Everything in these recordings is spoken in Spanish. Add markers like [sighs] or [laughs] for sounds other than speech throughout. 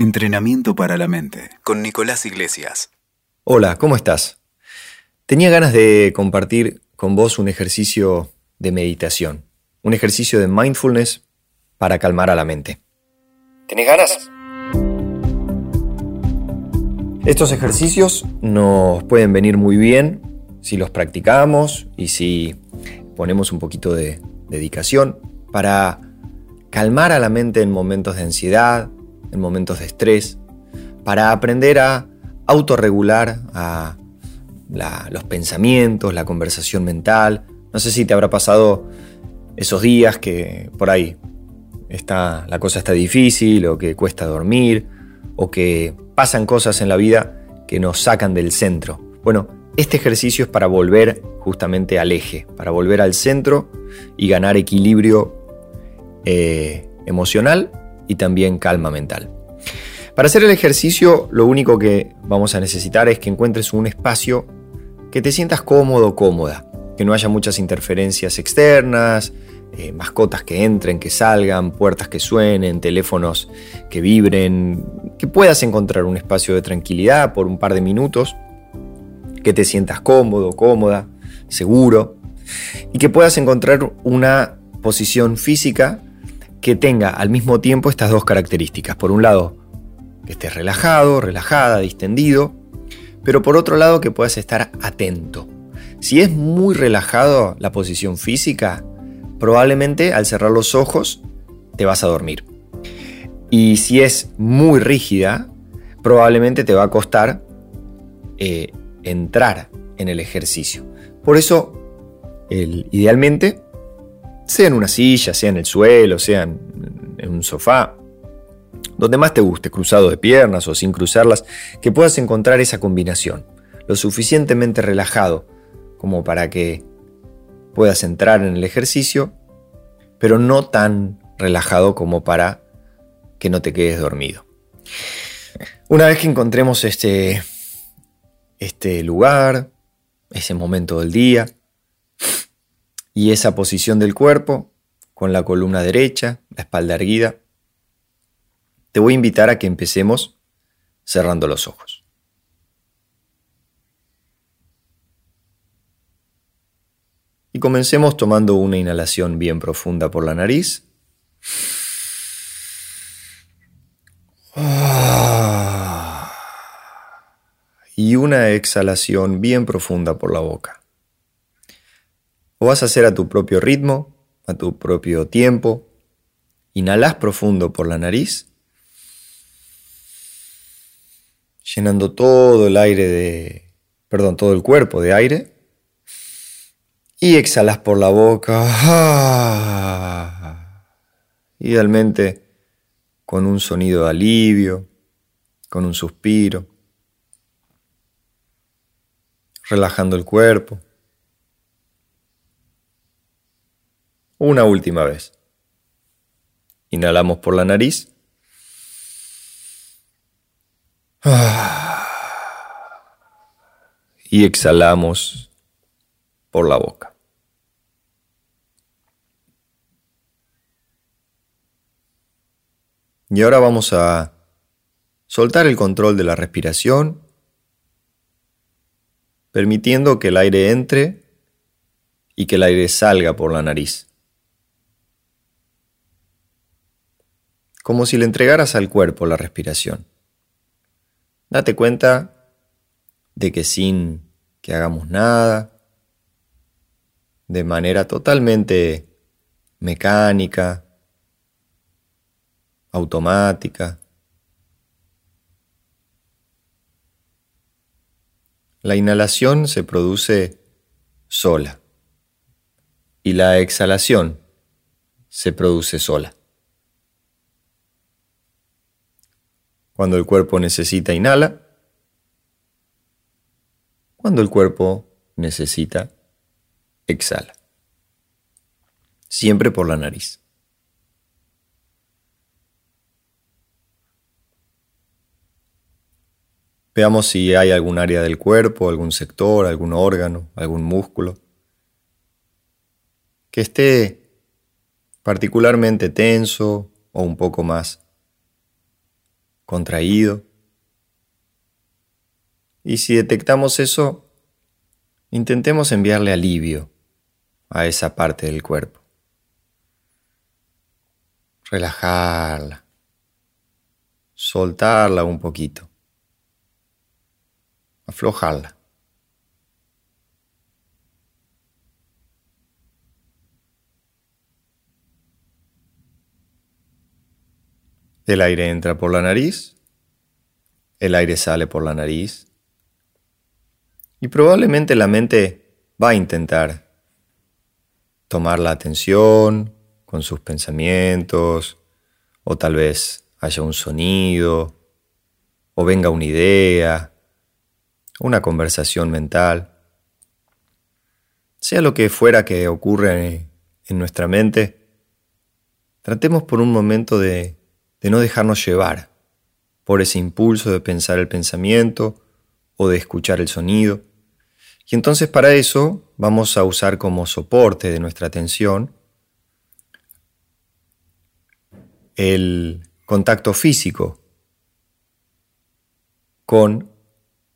Entrenamiento para la mente con Nicolás Iglesias. Hola, ¿cómo estás? Tenía ganas de compartir con vos un ejercicio de meditación, un ejercicio de mindfulness para calmar a la mente. ¿Tenés ganas? Estos ejercicios nos pueden venir muy bien si los practicamos y si ponemos un poquito de dedicación para calmar a la mente en momentos de ansiedad, en momentos de estrés, para aprender a autorregular a los pensamientos, la conversación mental. No sé si te habrá pasado esos días que por ahí está, la cosa está difícil o que cuesta dormir o que pasan cosas en la vida que nos sacan del centro. Bueno, este ejercicio es para volver justamente al eje, para volver al centro y ganar equilibrio eh, emocional y también calma mental. Para hacer el ejercicio lo único que vamos a necesitar es que encuentres un espacio que te sientas cómodo cómoda, que no haya muchas interferencias externas, eh, mascotas que entren, que salgan, puertas que suenen, teléfonos que vibren, que puedas encontrar un espacio de tranquilidad por un par de minutos, que te sientas cómodo, cómoda, seguro, y que puedas encontrar una posición física que tenga al mismo tiempo estas dos características. Por un lado, que estés relajado, relajada, distendido, pero por otro lado que puedas estar atento. Si es muy relajado la posición física, probablemente al cerrar los ojos te vas a dormir. Y si es muy rígida, probablemente te va a costar eh, entrar en el ejercicio. Por eso, idealmente, sea en una silla, sea en el suelo, sea en, un sofá, donde más te guste, cruzado de piernas o sin cruzarlas, que puedas encontrar esa combinación, lo suficientemente relajado como para que puedas entrar en el ejercicio, pero no tan relajado como para que no te quedes dormido. Una vez que encontremos este, este lugar, ese momento del día, y esa posición del cuerpo, con la columna derecha, la espalda erguida, te voy a invitar a que empecemos cerrando los ojos. Y comencemos tomando una inhalación bien profunda por la nariz. Y una exhalación bien profunda por la boca. O vas a hacer a tu propio ritmo, a tu propio tiempo. Inhalas profundo por la nariz, llenando todo el aire de, perdón, todo el cuerpo de aire. Y exhalas por la boca. [laughs] Idealmente con un sonido de alivio, con un suspiro, relajando el cuerpo. Una última vez. Inhalamos por la nariz. [sighs] Y exhalamos por la boca. Y ahora vamos a soltar el control de la respiración, permitiendo que el aire entre y que el aire salga por la nariz. Como si le entregaras al cuerpo la respiración. Date cuenta de que sin que hagamos nada, de manera totalmente mecánica, automática, la inhalación se produce sola y la exhalación se produce sola. Cuando el cuerpo necesita, inhala. Cuando el cuerpo necesita, exhala. Siempre por la nariz. Veamos si hay algún área del cuerpo, algún sector, algún órgano, algún músculo que esté particularmente tenso o un poco más contraído. Y si detectamos eso, intentemos enviarle alivio a esa parte del cuerpo. Relajarla, soltarla un poquito, aflojarla. El aire entra por la nariz, el aire sale por la nariz y probablemente la mente va a intentar tomar la atención con sus pensamientos o tal vez haya un sonido o venga una idea, una conversación mental. Sea lo que fuera que ocurra en nuestra mente, tratemos por un momento de de no dejarnos llevar por ese impulso de pensar el pensamiento o de escuchar el sonido. Y entonces para eso vamos a usar como soporte de nuestra atención el contacto físico con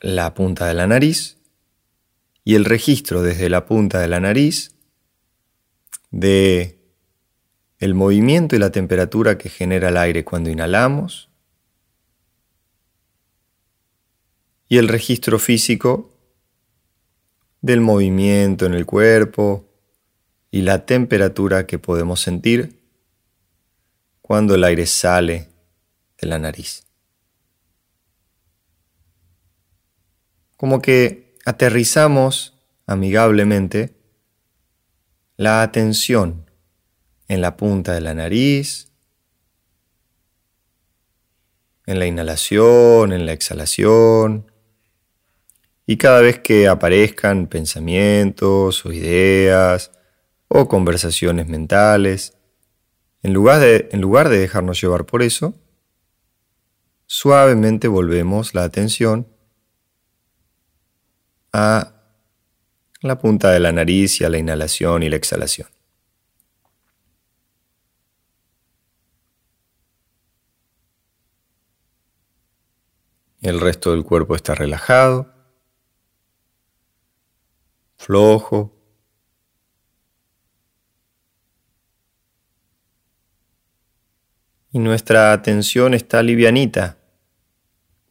la punta de la nariz y el registro desde la punta de la nariz de el movimiento y la temperatura que genera el aire cuando inhalamos y el registro físico del movimiento en el cuerpo y la temperatura que podemos sentir cuando el aire sale de la nariz. Como que aterrizamos amigablemente la atención en la punta de la nariz, en la inhalación, en la exhalación. Y cada vez que aparezcan pensamientos o ideas o conversaciones mentales, en lugar de, en lugar de dejarnos llevar por eso, suavemente volvemos la atención a la punta de la nariz y a la inhalación y la exhalación. El resto del cuerpo está relajado, flojo. Y nuestra atención está livianita,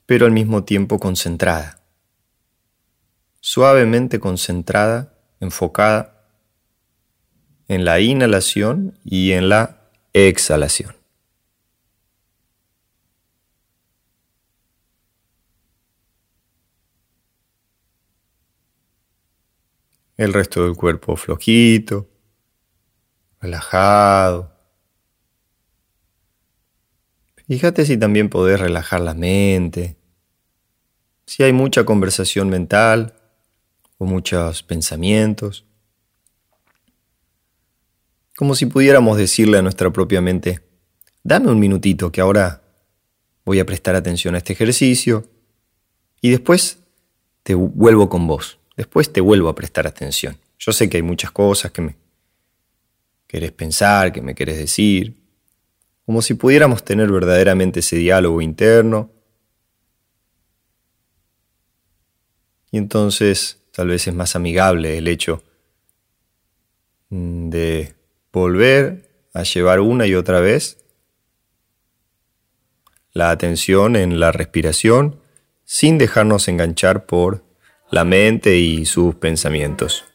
pero al mismo tiempo concentrada. Suavemente concentrada, enfocada en la inhalación y en la exhalación. El resto del cuerpo flojito, relajado. Fíjate si también podés relajar la mente, si hay mucha conversación mental o muchos pensamientos. Como si pudiéramos decirle a nuestra propia mente, dame un minutito que ahora voy a prestar atención a este ejercicio y después te vuelvo con vos. Después te vuelvo a prestar atención. Yo sé que hay muchas cosas que me querés pensar, que me querés decir, como si pudiéramos tener verdaderamente ese diálogo interno. Y entonces tal vez es más amigable el hecho de volver a llevar una y otra vez la atención en la respiración sin dejarnos enganchar por la mente y sus pensamientos.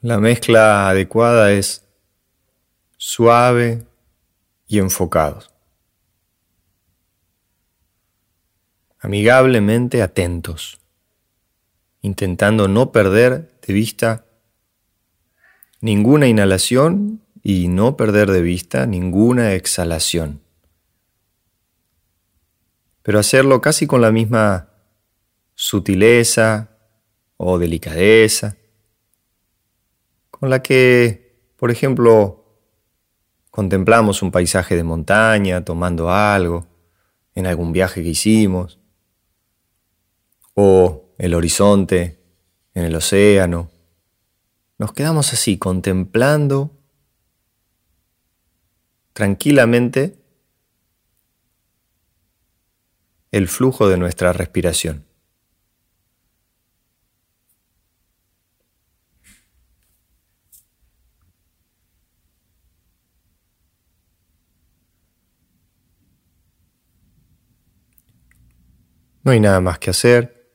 La mezcla adecuada es suave y enfocado. Amigablemente atentos, intentando no perder de vista ninguna inhalación y no perder de vista ninguna exhalación pero hacerlo casi con la misma sutileza o delicadeza con la que, por ejemplo, contemplamos un paisaje de montaña tomando algo en algún viaje que hicimos, o el horizonte en el océano. Nos quedamos así contemplando tranquilamente el flujo de nuestra respiración. No hay nada más que hacer.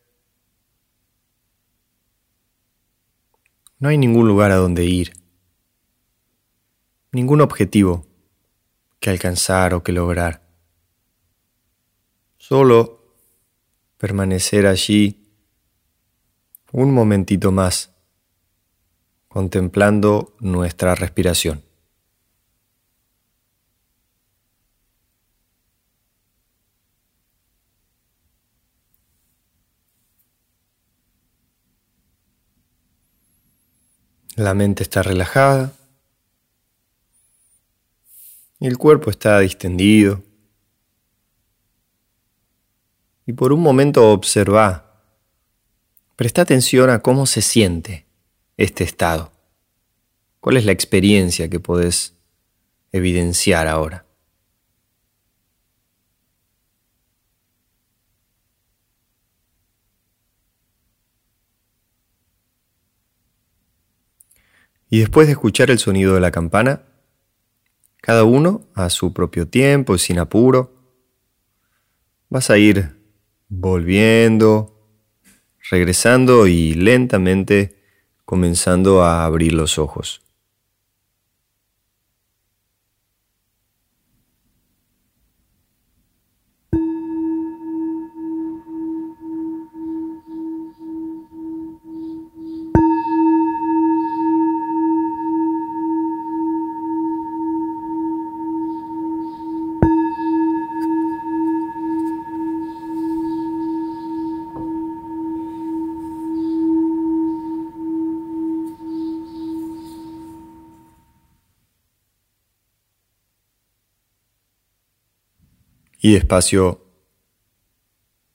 No hay ningún lugar a donde ir. Ningún objetivo que alcanzar o que lograr. Solo permanecer allí un momentito más, contemplando nuestra respiración. La mente está relajada. El cuerpo está distendido. Y por un momento observa, presta atención a cómo se siente este estado. ¿Cuál es la experiencia que podés evidenciar ahora? Y después de escuchar el sonido de la campana, cada uno a su propio tiempo y sin apuro, vas a ir volviendo, regresando y lentamente comenzando a abrir los ojos. Y despacio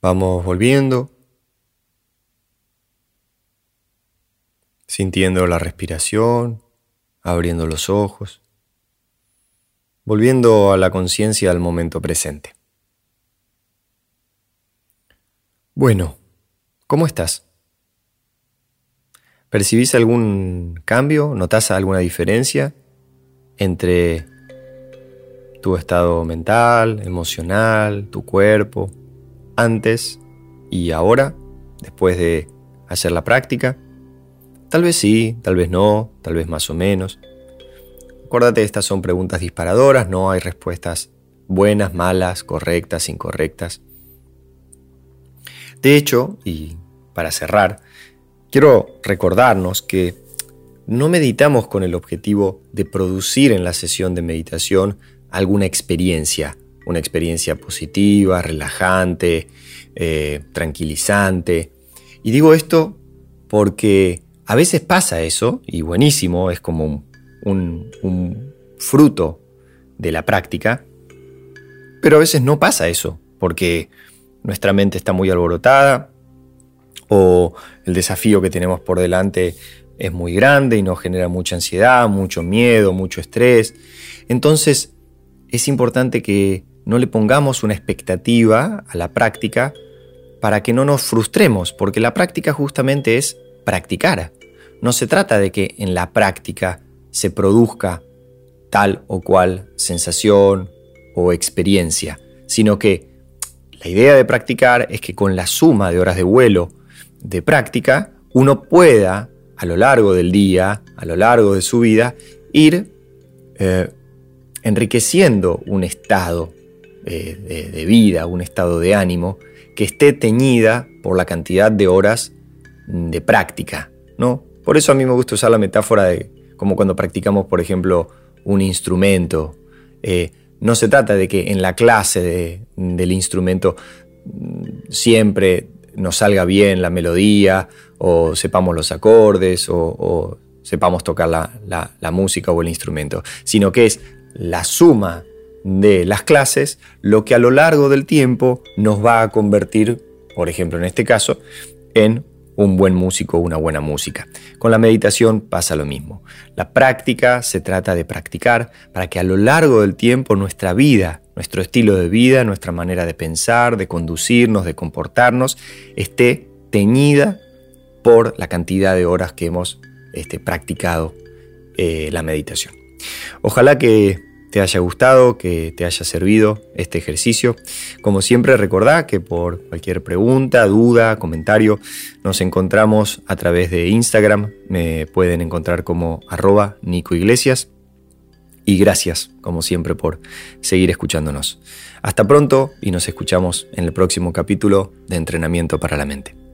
vamos volviendo, sintiendo la respiración, abriendo los ojos, volviendo a la conciencia al momento presente. Bueno, ¿cómo estás? ¿Percibís algún cambio? ¿Notás alguna diferencia entre tu estado mental, emocional, tu cuerpo, antes y ahora, después de hacer la práctica. Tal vez sí, tal vez no, tal vez más o menos. Acuérdate, estas son preguntas disparadoras, no hay respuestas buenas, malas, correctas, incorrectas. De hecho, y para cerrar, quiero recordarnos que no meditamos con el objetivo de producir en la sesión de meditación alguna experiencia, una experiencia positiva, relajante, eh, tranquilizante. Y digo esto porque a veces pasa eso, y buenísimo, es como un, un fruto de la práctica, pero a veces no pasa eso, porque nuestra mente está muy alborotada o el desafío que tenemos por delante es muy grande y nos genera mucha ansiedad, mucho miedo, mucho estrés. Entonces, es importante que no le pongamos una expectativa a la práctica para que no nos frustremos, porque la práctica justamente es practicar. No se trata de que en la práctica se produzca tal o cual sensación o experiencia, sino que la idea de practicar es que con la suma de horas de vuelo de práctica, uno pueda a lo largo del día, a lo largo de su vida, ir eh, enriqueciendo un estado eh, de, vida, un estado de ánimo que esté teñida por la cantidad de horas de práctica, ¿no? Por eso a mí me gusta usar la metáfora de como cuando practicamos, por ejemplo, un instrumento. Eh, no se trata de que en la clase del instrumento mm, siempre nos salga bien la melodía o sepamos los acordes o, sepamos tocar la, música o el instrumento, sino que es la suma de las clases lo que a lo largo del tiempo nos va a convertir, por ejemplo en este caso, en un buen músico una buena música. Con la meditación pasa lo mismo. La práctica se trata de practicar para que a lo largo del tiempo nuestra vida, nuestro estilo de vida, nuestra manera de pensar, de conducirnos, de comportarnos, esté teñida por la cantidad de horas que hemos este, practicado eh, la meditación. Ojalá que te haya gustado, que te haya servido este ejercicio. Como siempre, recordá que por cualquier pregunta, duda, comentario, nos encontramos a través de Instagram. Me pueden encontrar como arroba Nico Iglesias. Y gracias, como siempre, por seguir escuchándonos. Hasta pronto y nos escuchamos en el próximo capítulo de Entrenamiento para la Mente.